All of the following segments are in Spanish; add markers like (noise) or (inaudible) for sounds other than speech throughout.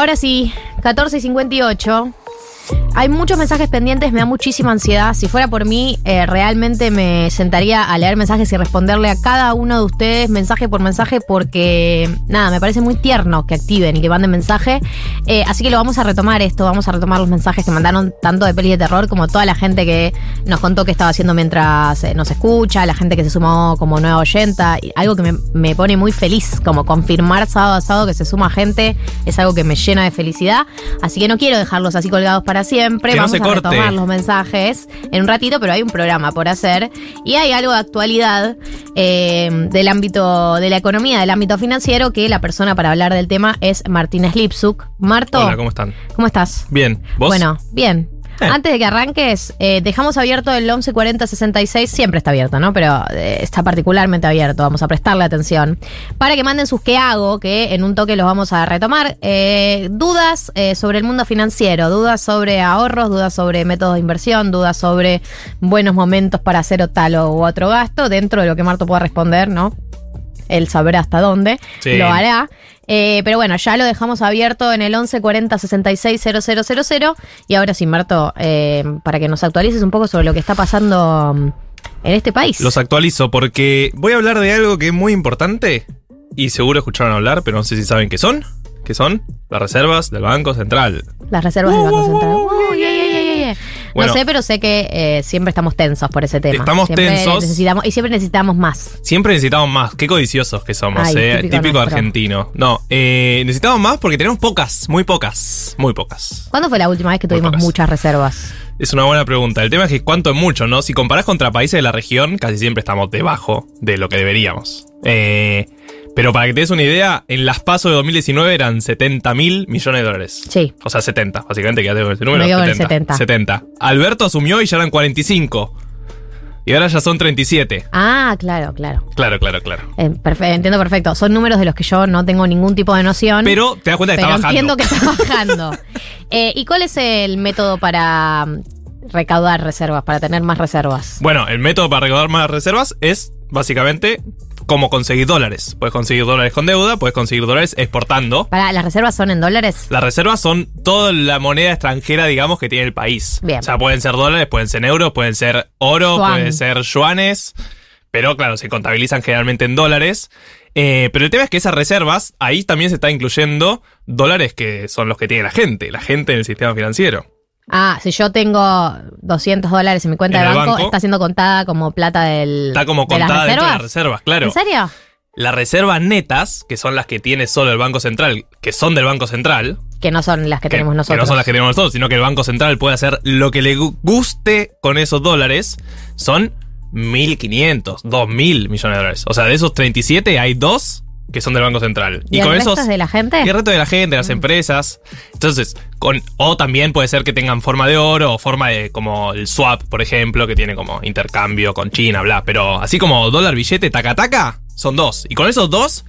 Ahora sí, 14 y 58. Hay muchos mensajes pendientes, me da muchísima ansiedad. Si fuera por mí, eh, realmente me sentaría a leer mensajes y responderle a cada uno de ustedes mensaje por mensaje porque, nada, me parece muy tierno que activen y que manden mensaje. Eh, así que lo vamos a retomar esto, vamos a retomar los mensajes que mandaron tanto de peli de terror como toda la gente que nos contó que estaba haciendo mientras eh, nos escucha, la gente que se sumó como nueva oyenta. Y algo que me, me pone muy feliz, como confirmar sábado a sábado que se suma gente, es algo que me llena de felicidad. Así que no quiero dejarlos así colgados para siempre. Que no Vamos se a corte. retomar los mensajes en un ratito, pero hay un programa por hacer y hay algo de actualidad eh, del ámbito de la economía, del ámbito financiero, que la persona para hablar del tema es Martínez Lipsuk. Marto, Hola, ¿cómo están? ¿cómo estás? Bien. ¿Vos? Bueno, bien. (laughs) Antes de que arranques, eh, dejamos abierto el 1140 66, siempre está abierto, ¿no? Pero eh, está particularmente abierto, vamos a prestarle atención. Para que manden sus qué hago, que en un toque los vamos a retomar. Eh, dudas eh, sobre el mundo financiero, dudas sobre ahorros, dudas sobre métodos de inversión, dudas sobre buenos momentos para hacer o tal o u otro gasto, dentro de lo que Marto pueda responder, ¿no? Él sabrá hasta dónde Sí. lo hará. Eh, pero bueno, ya lo dejamos abierto en el 11 40 66 000. Y ahora sí, Marto, eh, para que nos actualices un poco sobre lo que está pasando mm, en este país. Los actualizo porque voy a hablar de algo que es muy importante y seguro escucharon hablar, pero no sé si saben qué son. ¿Qué son? Las reservas del Banco Central. Las reservas del Banco Central. Yeah, yeah. Bueno. no sé, pero sé que eh, siempre estamos tensos por ese tema. Estamos Siempre tensos. necesitamos- y siempre necesitamos más. Siempre necesitamos más. Qué codiciosos que somos, Ay, eh. típico argentino. No, eh, necesitamos más porque tenemos pocas, muy pocas, muy pocas. ¿Cuándo fue la última vez que tuvimos muchas reservas? Es una buena pregunta. El tema es que cuánto es mucho, ¿no? Si comparás contra países de la región, casi siempre estamos debajo de lo que deberíamos. Eh, pero para que te des una idea, en las PASO de 2019 eran 70 mil millones de dólares. Sí. O sea, 70, básicamente, quédate con ese número. Me quedo con el 70. 70. Alberto asumió y ya eran 45. Y ahora ya son 37. Ah, claro, claro. Claro, claro, claro. Eh, perfe- entiendo perfecto. Son números de los que yo no tengo ningún tipo de noción. Pero te das cuenta que pero está bajando. entiendo que está (laughs) bajando. Eh, ¿Y cuál es el método para mm, recaudar reservas, para tener más reservas? Bueno, el método para recaudar más reservas es básicamente cómo conseguir dólares. Puedes conseguir dólares con deuda, puedes conseguir dólares exportando. Para, ¿Las reservas son en dólares? Las reservas son toda la moneda extranjera, digamos, que tiene el país. Bien. O sea, pueden ser dólares, pueden ser euros, pueden ser oro, Yuan. pueden ser yuanes. Pero claro, se contabilizan generalmente en dólares. Eh, pero el tema es que esas reservas, ahí también se está incluyendo dólares que son los que tiene la gente, la gente en el sistema financiero. Ah, si yo tengo 200 dólares en mi cuenta En de banco, banco. está siendo contada como plata del. Está como de las contada dentro de las reservas. claro. ¿En serio? Las reservas netas, que son las que tiene solo el Banco Central, que son del Banco Central, Que no son las que, tenemos nosotros. no son las que tenemos nosotros, sino que el Banco Central puede hacer lo que le gu- guste con esos dólares, son 1.500, 2.000 millones de dólares. O sea, de esos 37 hay dos que son del Banco Central. ¿Y, el resto es de la gente? Y el resto de la gente, las empresas. Entonces, con, o también puede ser que tengan forma de oro o forma de como el swap, por ejemplo, que tiene como intercambio con China, bla. Pero así como dólar billete taca taca, son dos. Y con esos dos,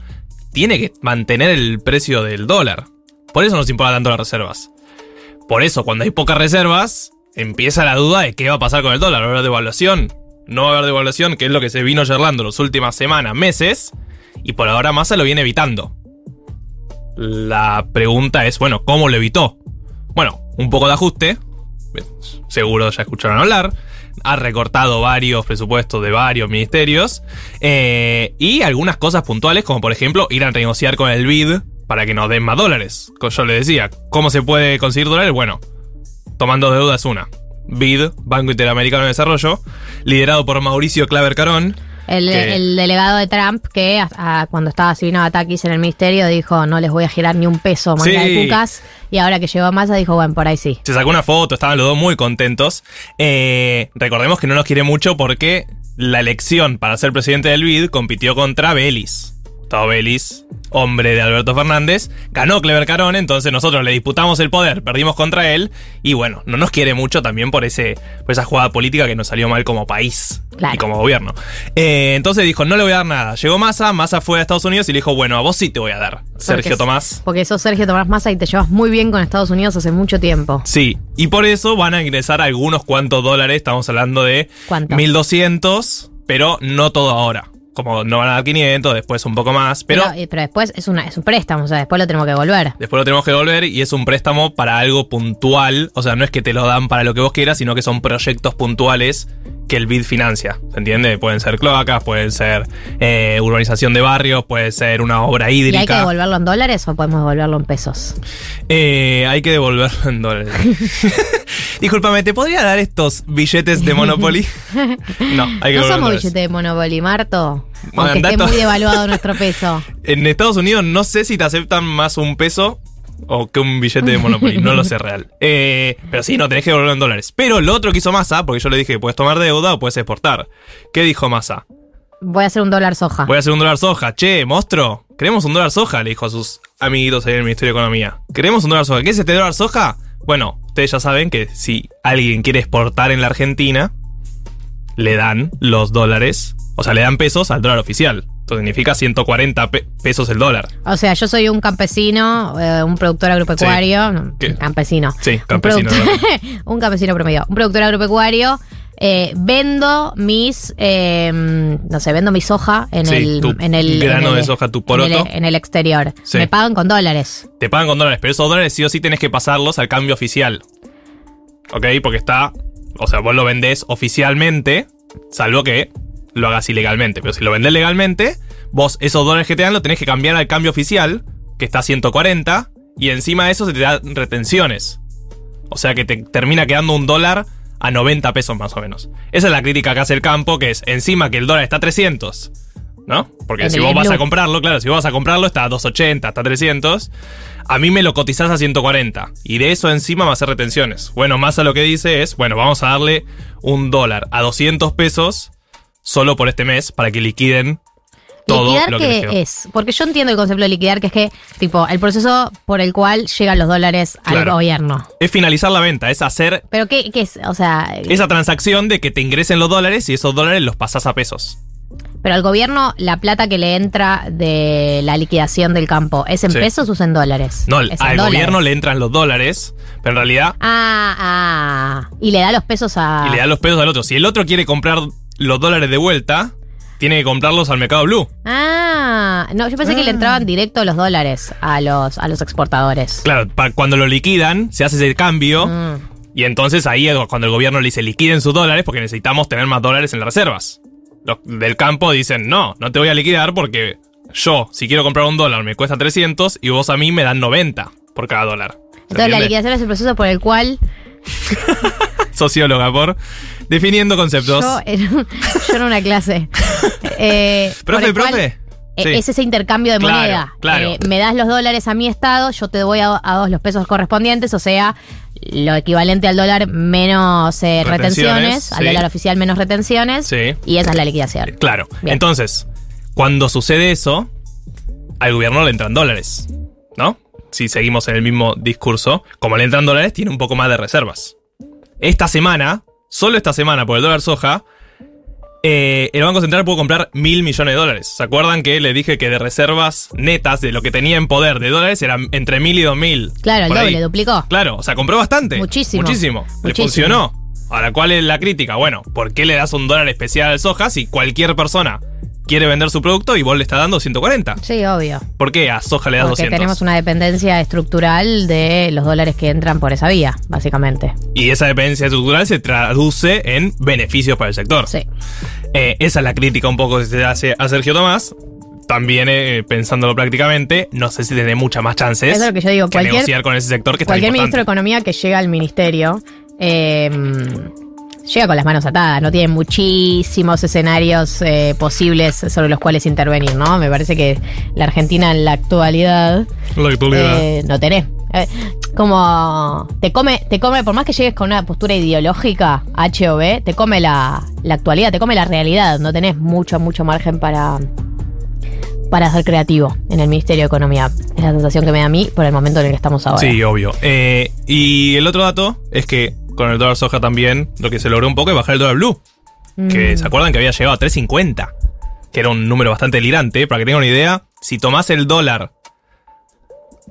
tiene que mantener el precio del dólar. Por eso nos importa tanto las reservas. Por eso, cuando hay pocas reservas, empieza la duda de qué va a pasar con el dólar. ¿Va a haber devaluación? No va a haber devaluación, que es lo que se vino charlando las últimas semanas, meses. Y por ahora Massa lo viene evitando. La pregunta es, bueno, ¿cómo lo evitó? Bueno, un poco de ajuste. Seguro ya escucharon hablar. Ha recortado varios presupuestos de varios ministerios. eh, y algunas cosas puntuales, como por ejemplo ir a negociar con el BID para que nos den más dólares. Como yo le decía, ¿cómo se puede conseguir dólares? Bueno, tomando deuda es una. BID, Banco Interamericano de Desarrollo, liderado por Mauricio Claver Carón. El, que- el delegado de Trump que a- a- cuando estaba Silvino Batakis en el ministerio dijo no les voy a girar ni un peso moneda Sí. de cucas y ahora que llegó a Massa dijo bueno por ahí sí. Se sacó una foto, estaban los dos muy contentos. Eh, recordemos que no nos quiere mucho porque la elección para ser presidente del BID compitió contra Belis. Gustavo Belis, hombre de Alberto Fernández, ganó Clever Carón, entonces nosotros le disputamos el poder, perdimos contra él, y bueno, no nos quiere mucho también por, ese, por esa jugada política que nos salió mal como país Claro. y como gobierno. Eh, entonces dijo, no le voy a dar nada. Llegó Massa, Massa fue a Estados Unidos y le dijo, bueno, a vos sí te voy a dar, Sergio Porque- Tomás. Porque sos Sergio Tomás Massa y te llevas muy bien con Estados Unidos hace mucho tiempo. Sí, y por eso van a ingresar algunos cuantos dólares, estamos hablando de ¿Cuánto? 1200, pero no todo ahora. Como no van a dar 500, después un poco más, pero, Pero, eh, pero después es, una, es un préstamo, o sea, después lo tenemos que devolver. después lo tenemos que devolver y es un préstamo para algo puntual, o sea, no es que te lo dan para lo que vos quieras, sino que son proyectos puntuales que el BID financia, ¿se entiende? Pueden ser cloacas, pueden ser eh, urbanización de barrios, puede ser una obra ¿Y hay que hídrica. devolverlo en dólares o podemos devolverlo en pesos? Eh, hay que devolverlo en dólares. (laughs) Discúlpame, ¿te podría dar estos billetes de Monopoly? (laughs) no, hay que No somos dólares. billete de Monopoly, Marto. Bueno, Aunque esté muy (laughs) devaluado nuestro peso. En Estados Unidos no sé si te aceptan más un peso o que un billete de Monopoly. no lo sé real. (laughs) Eh, pero sí, no, tenés que devolverlo en dólares. Pero lo otro que hizo Massa, porque yo le dije puedes tomar deuda o puedes exportar. ¿Qué dijo Massa? Voy a hacer un dólar soja. Voy a hacer un dólar soja. Che, monstruo, queremos un dólar soja, le dijo a sus amiguitos ahí en el Ministerio de Economía. ¿Queremos un dólar soja? ¿Qué es este dólar soja? Bueno, ustedes ya saben que si alguien quiere exportar en la Argentina, le dan los dólares, o sea, le dan pesos al dólar oficial. Esto significa 140 pe- pesos el dólar. O sea, yo soy un campesino, eh, un productor agropecuario. ¿Qué? Campesino. Sí, Un campesino, (laughs) Un, campesino promedio. Un productor agropecuario. eh, vendo mis, eh, no sé, vendo mi soja en Sí, el, tu en el grano en el- de soja, tu en poroto. el, en el exterior. Sí. Me pagan con dólares. Te pagan con dólares, pero esos dólares sí o sí tenés que pasarlos al cambio oficial. ¿Ok? Porque está. O sea, vos lo vendés oficialmente, salvo que lo hagas ilegalmente. Pero si lo vendés legalmente, vos esos dólares que te dan lo tenés que cambiar al cambio oficial, que está a 140, y encima de eso se te dan retenciones. O sea que te termina quedando un dólar a 90 pesos más o menos. Esa es la crítica que hace el campo, que es encima que el dólar está a 300. ¿No? Porque En si vos vas a comprarlo, claro, si vos vas a comprarlo está a 280, está a 300. A mí me lo cotizás a 140. Y de eso encima va a hacer retenciones. Bueno, más a lo que dice es, bueno, vamos a darle un dólar a 200 pesos solo por este mes para que liquiden todo ¿Liquidar lo que les qué es? Porque yo entiendo el concepto de liquidar, que es que, tipo, el proceso por el cual llegan los dólares al gobierno. Es finalizar la venta, es hacer Pero ¿qué, qué es? O sea, esa transacción de que te ingresen los dólares y esos dólares los pasás a pesos. pero al gobierno la plata que le entra de la liquidación del campo, ¿es en Sí. pesos o es en dólares? No, al dólares. gobierno le entran los dólares, pero en realidad Ah, ah. Y le da los pesos a... y le da los pesos al otro. Si el otro quiere comprar los dólares de vuelta, tiene que comprarlos al mercado blue. Ah, no, yo pensé que le entraban directo los dólares a los, a los exportadores. Claro, cuando lo liquidan, se hace ese cambio. Mm. Y entonces ahí es cuando el gobierno le dice liquiden sus dólares porque necesitamos tener más dólares en las reservas. Los del campo dicen, no, no te voy a liquidar porque yo, si quiero comprar un dólar, me cuesta 300 y vos a mí me dan 90 por cada dólar. ¿Se Entonces la liquidación es el proceso por el cual (laughs) Socióloga por definiendo conceptos. yo en, yo en una clase... (laughs) eh, profe, profe. Eh, Sí. Es ese intercambio de Claro, moneda. claro. Eh, me das los dólares a mi estado, yo te doy a, a vos los pesos correspondientes, o sea, lo equivalente al dólar menos eh, Retenciones, al dólar oficial menos retenciones, Sí. y esa es la liquidación. Claro. Bien. Entonces, cuando sucede eso, al gobierno le entran dólares, ¿no? Si seguimos en el mismo discurso, como le entran dólares, tiene un poco más de reservas. Esta semana, solo esta semana por el dólar soja, eh, el Banco Central pudo comprar mil millones de dólares. ¿Se acuerdan que le dije que de reservas netas de lo que tenía en poder de dólares eran entre mil y dos mil? Claro, el ahí. doble, duplicó. Claro, o sea, compró bastante. Muchísimo. Muchísimo. Le Muchísimo. funcionó. Ahora, ¿cuál es la crítica? Bueno, ¿por qué le das un dólar especial al soja si cualquier persona quiere vender su producto y vos le estás dando 140? Sí, obvio. ¿Por qué a soja le das Porque 200? tenemos una dependencia estructural de los dólares que entran por esa vía, básicamente. Y esa dependencia estructural se traduce en beneficios para el sector. Sí. Eh, esa es la crítica un poco que se hace a Sergio Tomás. También, eh, pensándolo prácticamente, no sé si tiene muchas más chances Eso es lo que yo digo, que cualquier- negociar con ese sector que está Cualquier importante. ministro de Economía que llega al ministerio eh, llega con las manos atadas, no tiene muchísimos escenarios eh, posibles sobre los cuales intervenir, ¿no? Me parece que la Argentina en la actualidad La actualidad. eh, no tenés. Eh, como te come, te come, por más que llegues con una postura ideológica, H o B, te come la, la actualidad, te come la realidad, no tenés mucho, mucho margen para, para ser creativo en el Ministerio de Economía. Es la sensación que me da a mí por el momento en el que estamos ahora. Sí, obvio. Eh, y el otro dato es que con el dólar soja también lo que se logró un poco es bajar el dólar blue. Que Mm. se acuerdan que había llegado a 3.50. Que era un número bastante delirante. Para que tengan una idea, si tomás el dólar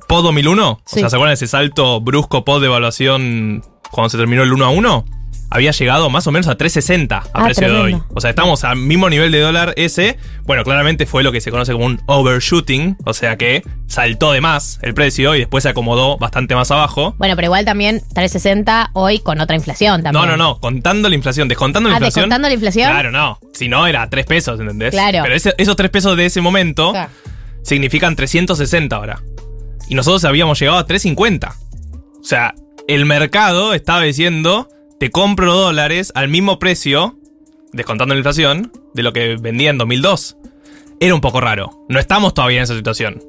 PO 2001, Sí. o sea, ¿se acuerdan de ese salto brusco PO de evaluación cuando se terminó el 1 a 1? Había llegado más o menos a 3.60 a Ah, precio de hoy. O sea, estamos al mismo nivel de dólar ese. Bueno, claramente fue lo que se conoce como un overshooting, o sea que saltó de más el precio y después se acomodó bastante más abajo. Bueno, pero igual también 360 hoy con otra inflación también. No, no, no, contando la inflación, descontando la Ah, inflación. ¿descontando la inflación? Claro, no. Si no, era 3 pesos, ¿entendés? Claro. Pero ese- esos 3 pesos de ese momento Claro. significan 360 ahora. Y nosotros habíamos llegado a 350. O sea, el mercado estaba diciendo, te compro dólares al mismo precio, descontando la inflación, de lo que vendía en 2002. Era un poco raro. No estamos todavía en esa situación.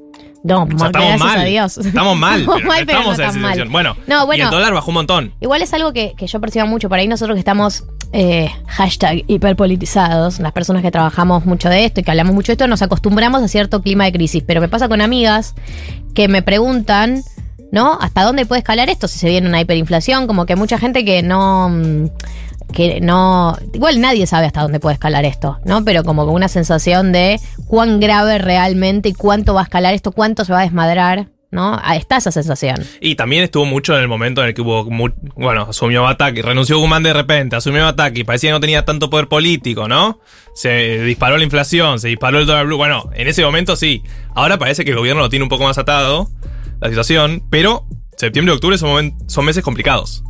No, O sea, mal, estamos gracias mal. a Dios. Estamos mal, Estamos pero mal, no pero estamos no en esa tan mal. situación. Bueno, No, y bueno. el dólar bajó un montón. Igual es algo que, que yo percibo mucho. Por ahí nosotros que estamos eh, hashtag hiperpolitizados, las personas que trabajamos mucho de esto y que hablamos mucho de esto, nos acostumbramos a cierto clima de crisis. Pero me pasa con amigas que me preguntan, ¿no? ¿Hasta dónde puede escalar esto si se viene una hiperinflación? Como que mucha gente que no... mm, que no. Igual nadie sabe hasta dónde puede escalar esto, ¿no? Pero como con una sensación de cuán grave realmente y cuánto va a escalar esto, cuánto se va a desmadrar, ¿no? Está esa sensación. Y también estuvo mucho en el momento en el que hubo, bueno, asumió Bataki, renunció Guzmán de repente, asumió Bataki, parecía que no tenía tanto poder político, ¿no? Se disparó la inflación, se disparó el dólar blue. Bueno, en ese momento sí. Ahora parece que el gobierno lo tiene un poco más atado, la situación, pero septiembre y octubre son, momen- son meses complicados.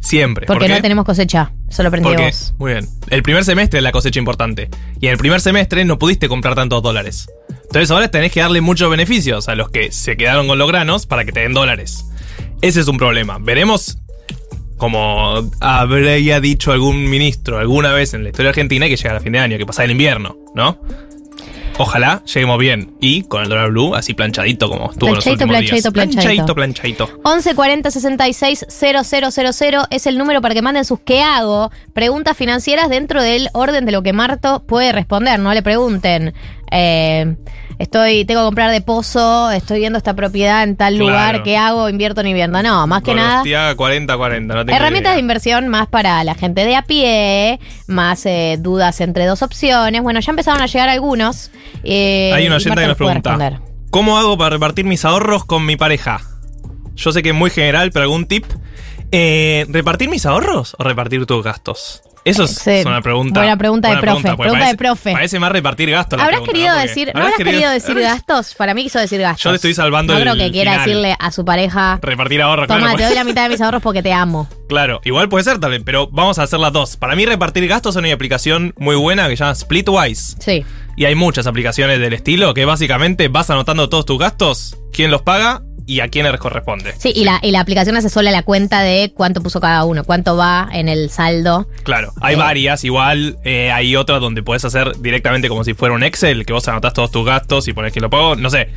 Siempre. Porque ¿Por no tenemos cosecha, solo Porque, prendimos. muy bien. El primer semestre es la cosecha importante. Y en el primer semestre no pudiste comprar tantos dólares. Entonces ahora tenés que darle muchos beneficios a los que se quedaron con los granos para que te den dólares. Ese es un problema. Veremos, como habría dicho algún ministro alguna vez en la historia argentina, que llega a fin de año, que pasa el invierno, ¿no? Ojalá lleguemos bien. Y con el dólar blue así planchadito como estuvo en los Planchadito, últimos días. planchadito, planchadito. planchadito. 11 40 66 000 es el número para que manden sus ¿qué hago? Preguntas financieras dentro del orden de lo que Marto puede responder. No le pregunten, eh, estoy, tengo que comprar de pozo, estoy viendo esta propiedad en tal Claro. lugar, ¿qué hago? Invierto o invierno. No, más que nada. 40-40, no tengo Herramientas de inversión más para la gente de a pie, más eh, dudas entre dos opciones. Bueno, ya empezaron a llegar algunos. eh, Hay una oyente que nos pregunta. ¿Cómo hago para repartir mis ahorros con mi pareja? Yo sé que es muy general, pero algún tip. Eh, ¿Repartir mis ahorros o repartir tus gastos? Eso es, una pregunta. buena pregunta de profe, pregunta de parece, profe. Parece más repartir gastos. ¿Habrás pregunta, querido ¿no? Decir, ¿no habrás querido decir gastos? Para mí quiso decir gastos. Yo le estoy salvando No el creo que quiera final. decirle a su pareja, Repartir ahorros, toma, claro. te doy la mitad de mis ahorros porque te amo. Claro, igual puede ser también, pero vamos a hacer las dos. Para mí, repartir gastos es una aplicación muy buena que se llama Splitwise. Sí. Y hay muchas aplicaciones del estilo que básicamente vas anotando todos tus gastos, quién los paga y a quién les corresponde. Sí, y la, y la aplicación hace sola la cuenta de cuánto puso cada uno, cuánto va en el saldo. Claro, hay Eh. varias, igual eh, hay otras donde puedes hacer directamente como si fuera un Excel, que vos anotás todos tus gastos y pones quién lo pagó. No sé,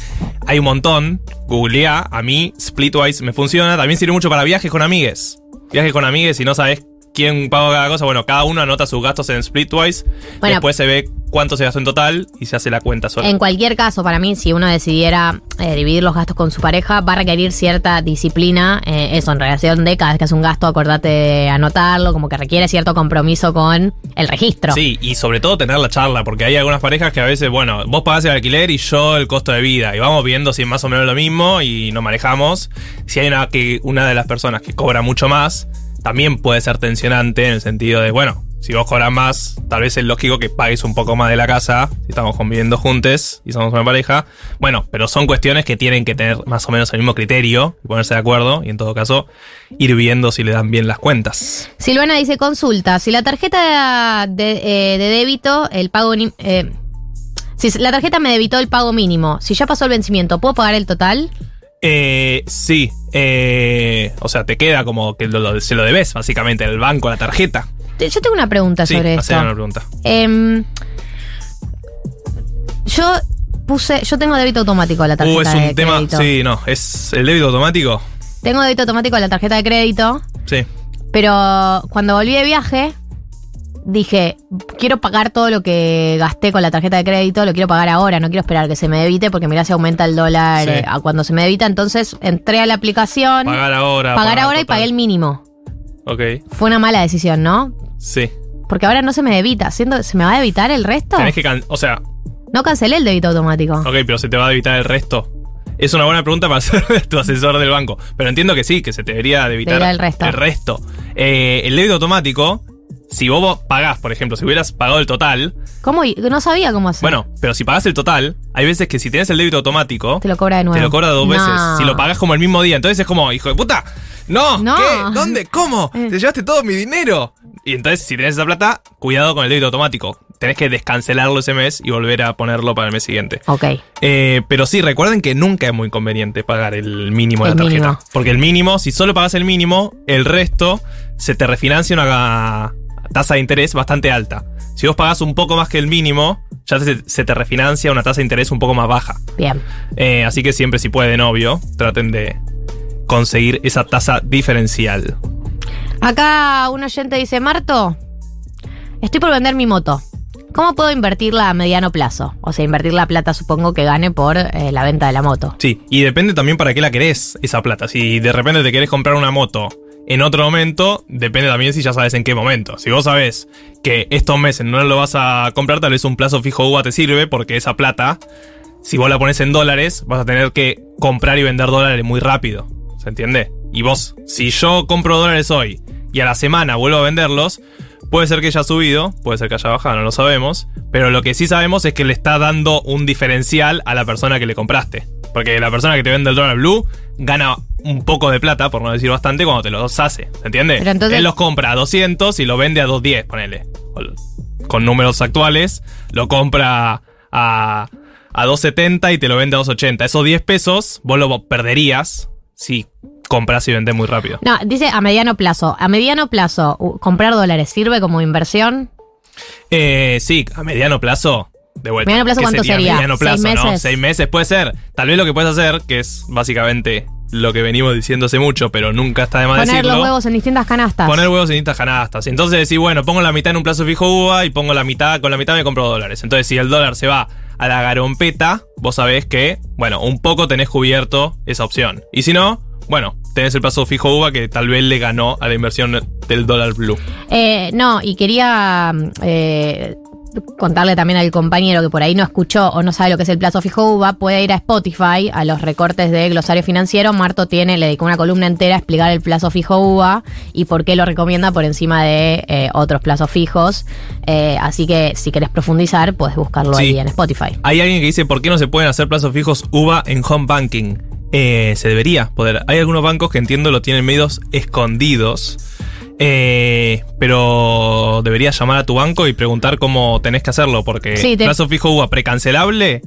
hay un montón. Googlea, a mí Splitwise me funciona. También sirve mucho para viajes con amigues. Viajes con amigues y no sabes quién paga cada cosa. Bueno, cada uno anota sus gastos en Splitwise. Bueno. Después se ve cuánto se gastó en total y se hace la cuenta sola. En cualquier caso, para mí, si uno decidiera eh, dividir los gastos con su pareja, va a requerir cierta disciplina. eh, eso, en relación de cada vez que haces un gasto, acordate de anotarlo, como que requiere cierto compromiso con el registro. Sí, y sobre todo tener la charla, porque hay algunas parejas que a veces, bueno, vos pagás el alquiler y yo el costo de vida, y vamos viendo si es más o menos lo mismo y nos manejamos. Si hay una, que, una de las personas que cobra mucho más, también puede ser tensionante en el sentido de, bueno, si vos cobras más, tal vez es lógico que pagues un poco más de la casa, si estamos conviviendo juntos y somos una pareja. Bueno, pero son cuestiones que tienen que tener más o menos el mismo criterio y ponerse de acuerdo, y en todo caso, ir viendo si le dan bien las cuentas. Silvana dice, consulta, si la tarjeta de, eh, débito, el pago... eh, si la tarjeta me debitó el pago mínimo, si ya pasó el vencimiento, ¿puedo pagar el total? Eh, sí, eh, o sea, te queda como que lo- lo- se lo debes básicamente al banco, la tarjeta. Yo tengo una pregunta Sí, sobre esto. una pregunta. Em, yo puse, yo tengo débito automático a la tarjeta Uh, es de un tema, crédito. sí, no, es el débito automático. Tengo débito automático a la tarjeta de crédito, Sí. pero cuando volví de viaje dije, quiero pagar todo lo que gasté con la tarjeta de crédito, lo quiero pagar ahora, no quiero esperar que se me debite porque mirá si aumenta el dólar Sí. eh, a cuando se me debita, entonces entré a la aplicación, Pagar ahora. pagar ahora y pagué el mínimo. Ok, Fue una mala decisión, ¿no? sí. Porque ahora no se me debita, siendo, ¿se me va a debitar el resto? Tenés que, can- o sea, No cancelé el débito automático. ok, pero se te va a debitar el resto. Es una buena pregunta para (laughs) hacer tu asesor del banco. Pero entiendo que sí, que se te debería de evitar Debería el resto. El, resto. Eh, el débito automático, si vos pagás, por ejemplo, si hubieras pagado el total, ¿Cómo? No sabía cómo hacer. bueno, pero si pagás el total, hay veces que si tienes el débito automático, Te lo cobra de nuevo. te lo cobra dos No. veces. Si lo pagás como el mismo día. Entonces es como, hijo de puta, no, No. ¿qué? ¿Dónde? ¿Cómo? Eh. Te llevaste todo mi dinero. Y entonces, si tenés esa plata, cuidado con el débito automático. Tenés que descancelarlo ese mes y volver a ponerlo para el mes siguiente. Ok. Eh, pero sí, recuerden que nunca es muy conveniente pagar el mínimo de la tarjeta. mínimo. Porque el mínimo, si solo pagas el mínimo, el resto se te refinancia una tasa de interés bastante alta. Si vos pagás un poco más que el mínimo, ya se, se te refinancia una tasa de interés un poco más baja. Bien. Eh, así que siempre, si pueden, obvio, traten de conseguir esa tasa diferencial. Acá un oyente dice, Marto, estoy por vender mi moto. ¿Cómo puedo invertirla a mediano plazo? O sea, invertir la plata supongo que gane por eh, la venta de la moto. Sí, y depende también para qué la querés, esa plata. Si de repente te querés comprar una moto en otro momento, depende también si ya sabes en qué momento. Si vos sabés que estos meses no lo vas a comprar, tal vez un plazo fijo UVA te sirve, porque esa plata, si vos la pones en dólares, vas a tener que comprar y vender dólares muy rápido. ¿Se entiende? Y vos, si yo compro dólares hoy y a la semana vuelvo a venderlos, puede ser que haya subido, puede ser que haya bajado, no lo sabemos. Pero lo que sí sabemos es que le está dando un diferencial a la persona que le compraste. Porque la persona que te vende el dólar blue gana un poco de plata, por no decir bastante, cuando te los hace. ¿Se entiende? Pero entonces- Él los compra a 200 y lo vende a 210, ponele. O- Con números actuales, lo compra a, a 270 y te lo vende a 280. Esos 10 pesos vos lo perderías si compras y vendes muy rápido. No, dice a mediano plazo. A mediano plazo, u- comprar dólares sirve como inversión. Eh, sí, a mediano plazo. De vuelta. ¿Mediano plazo ¿Qué cuánto sería? Mediano ¿Seis plazo, ¿no? meses? Seis meses puede ser. Tal vez lo que puedes hacer, que es básicamente lo que venimos diciendo hace mucho, pero nunca está de más Poner decirlo. los huevos en distintas canastas. Poner huevos en distintas canastas. Entonces decís, bueno, pongo la mitad en un plazo fijo UVA y pongo la mitad, con la mitad me compro dólares. Entonces, si el dólar se va a la garompeta, vos sabés que, bueno, un poco tenés cubierto esa opción. Y si no, bueno, tenés el plazo fijo UVA que tal vez le ganó a la inversión del dólar blue. Eh, no, y quería eh, contarle también al compañero que por ahí no escuchó o no sabe lo que es el plazo fijo UVA, puede ir a Spotify, a los recortes de glosario financiero. Marto tiene, le dedicó una columna entera a explicar el plazo fijo UVA y por qué lo recomienda por encima de eh, otros plazos fijos. Eh, así que si querés profundizar, puedes buscarlo Sí. ahí en Spotify. Hay alguien que dice, ¿por qué no se pueden hacer plazos fijos UVA en home banking? Eh, se debería poder. Hay algunos bancos que entiendo lo tienen medios escondidos. Eh, pero deberías llamar a tu banco y preguntar cómo tenés que hacerlo, porque Sí, te- plazo fijo UVA precancelable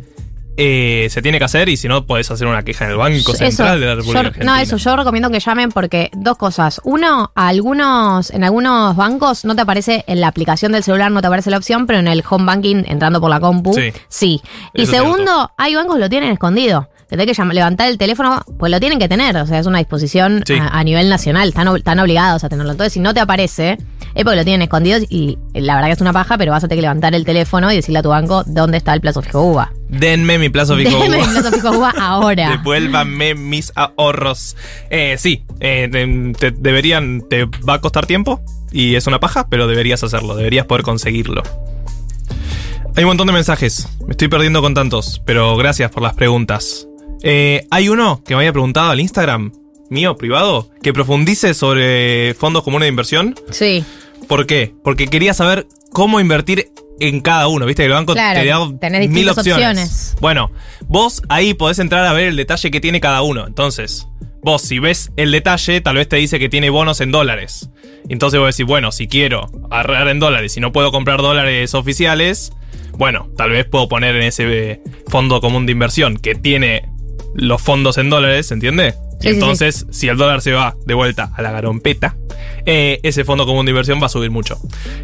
eh, se tiene que hacer y si no podés hacer una queja en el Banco Eso, Central de la República yo- Argentina. No, eso, yo recomiendo que llamen porque dos cosas. Uno, a algunos, en algunos bancos no te aparece en la aplicación del celular, no te aparece la opción, pero en el home banking, entrando por la compu, Sí. sí. Y Eso segundo, hay bancos que lo tienen escondido. Tenés que levantar el teléfono, pues lo tienen que tener. O sea, es una disposición Sí. a, a nivel nacional. Están, están obligados a tenerlo. Entonces, si no te aparece, es porque lo tienen escondido y la verdad que es una paja, pero vas a tener que levantar el teléfono y decirle a tu banco dónde está el plazo fijo UVA. Denme mi plazo fijo UVA. el plazo fijo UVA ahora. (laughs) Devuélvanme mis ahorros. Eh, sí, eh, te deberían. Te va a costar tiempo y es una paja, pero deberías hacerlo. Deberías poder conseguirlo. Hay un montón de mensajes. Me estoy perdiendo con tantos, pero gracias por las preguntas. Eh, hay uno que me había preguntado al Instagram mío privado que profundice sobre fondos comunes de inversión. Sí. ¿Por qué? Porque quería saber cómo invertir en cada uno. Viste que el banco Claro, te da tenés mil opciones. opciones. Bueno, vos ahí podés entrar a ver el detalle que tiene cada uno. Entonces, vos si ves el detalle, tal vez te dice que tiene bonos en dólares. Entonces vos decís, bueno, si quiero ahorrar en dólares y no puedo comprar dólares oficiales, bueno, tal vez puedo poner en ese fondo común de inversión que tiene los fondos en dólares, ¿entiende? Sí, Y sí, entonces, si el dólar se va de vuelta a la garompeta, eh, ese fondo común de inversión va a subir mucho.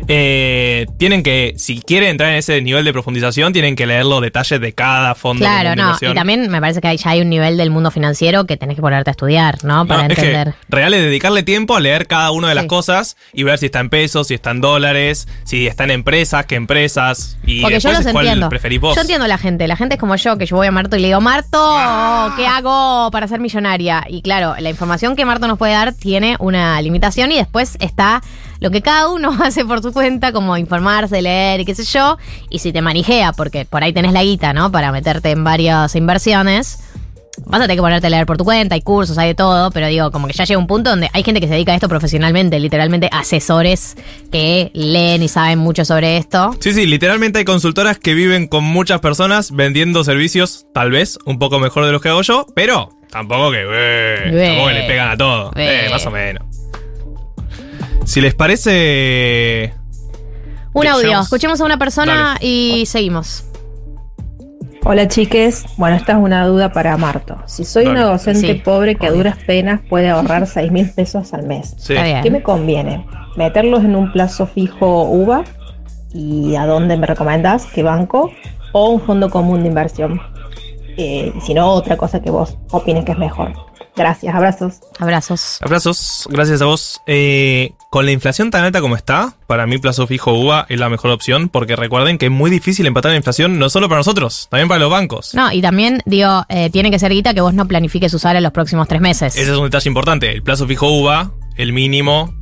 Eh, tienen que, si quieren entrar en ese nivel de profundización, tienen que leer los detalles de cada fondo Claro, común de no. inversión. Y también me parece que ya hay un nivel del mundo financiero que tenés que ponerte a estudiar, ¿no? Para No, es que entender. real es dedicarle tiempo a leer cada una de las cosas y ver si está en pesos, si está en dólares, si está en empresas, qué empresas. Y Porque yo los cuál entiendo. preferís vos. Yo entiendo a la gente. La gente es como yo, que yo voy a Marto y le digo, Marto, Ah. ¿qué hago para ser millonaria? Y claro, la información que Marto nos puede dar tiene una limitación y después está lo que cada uno (laughs) hace por su cuenta, como informarse, leer y qué sé yo. Y si te manijea, porque por ahí tenés la guita, ¿no? Para meterte en varias inversiones. vas a tener que ponerte a leer por tu cuenta, hay cursos, hay de todo, pero digo, como que ya llega un punto donde hay gente que se dedica a esto profesionalmente, literalmente asesores que leen y saben mucho sobre esto. Sí, sí, literalmente hay consultoras que viven con muchas personas vendiendo servicios, tal vez un poco mejor de los que hago yo, pero tampoco que, eh, tampoco que le pegan a todo. Eh, más o menos. Si les parece. Un audio, escuchemos a una persona Dale. y seguimos. Hola chiques, bueno, esta es una duda para Marto. Si soy Dale. una docente Sí. pobre que a duras penas puede ahorrar (laughs) 6 mil pesos al mes, Sí. ¿qué me conviene? ¿Meterlos en un plazo fijo UVA? ¿Y a dónde me recomendás? ¿Qué banco? ¿O un fondo común de inversión? Eh, y si no, otra cosa que vos opines que es mejor. Gracias, abrazos. Abrazos. Abrazos, gracias a vos. Eh, con la inflación tan alta como está, para mí plazo fijo UVA es la mejor opción porque recuerden que es muy difícil empatar la inflación no solo para nosotros, también para los bancos. No, y también, digo, eh, tiene que ser guita que vos no planifiques usar en los próximos tres meses. Ese es un detalle importante. El plazo fijo UVA, el mínimo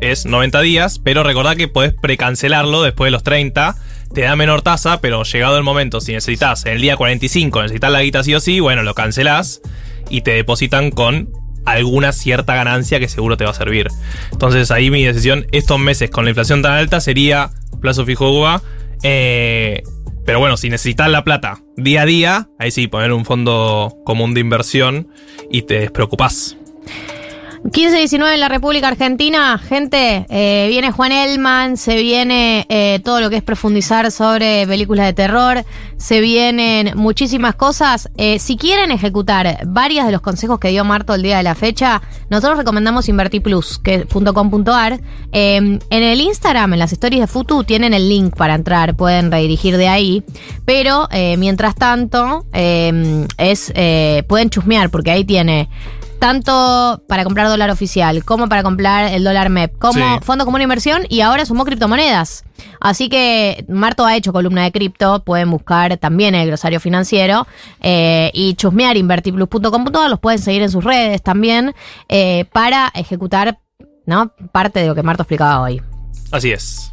es 90 días, pero recordá que podés precancelarlo después de los 30. Te da menor tasa, pero llegado el momento, si necesitas en el día 45, necesitas la guita sí o sí, bueno, lo cancelás y te depositan con alguna cierta ganancia que seguro te va a servir. Entonces ahí mi decisión, estos meses con la inflación tan alta, sería plazo fijo eh, pero bueno, si necesitas la plata día a día, ahí sí, poner un fondo común de inversión y te despreocupás. 15-19 en la República Argentina, gente, eh, viene Juan Elman, se viene eh, todo lo que es profundizar sobre películas de terror, se vienen muchísimas cosas. Eh, si quieren ejecutar varios de los consejos que dio Marto el día de la fecha, nosotros recomendamos invertiplus.com.ar. Eh, en el Instagram, en las stories de Futu, tienen el link para entrar, pueden redirigir de ahí. Pero mientras tanto, eh, es pueden chusmear, porque ahí tiene tanto para comprar dólar oficial como para comprar el dólar MEP, como Sí. fondo común de inversión y ahora sumó criptomonedas. Así que Marto ha hecho columna de cripto, pueden buscar también el glosario financiero eh, y chusmear invertiplus.com.ar, los pueden seguir en sus redes también eh, para ejecutar ¿no? parte de lo que Marto explicaba hoy. Así es.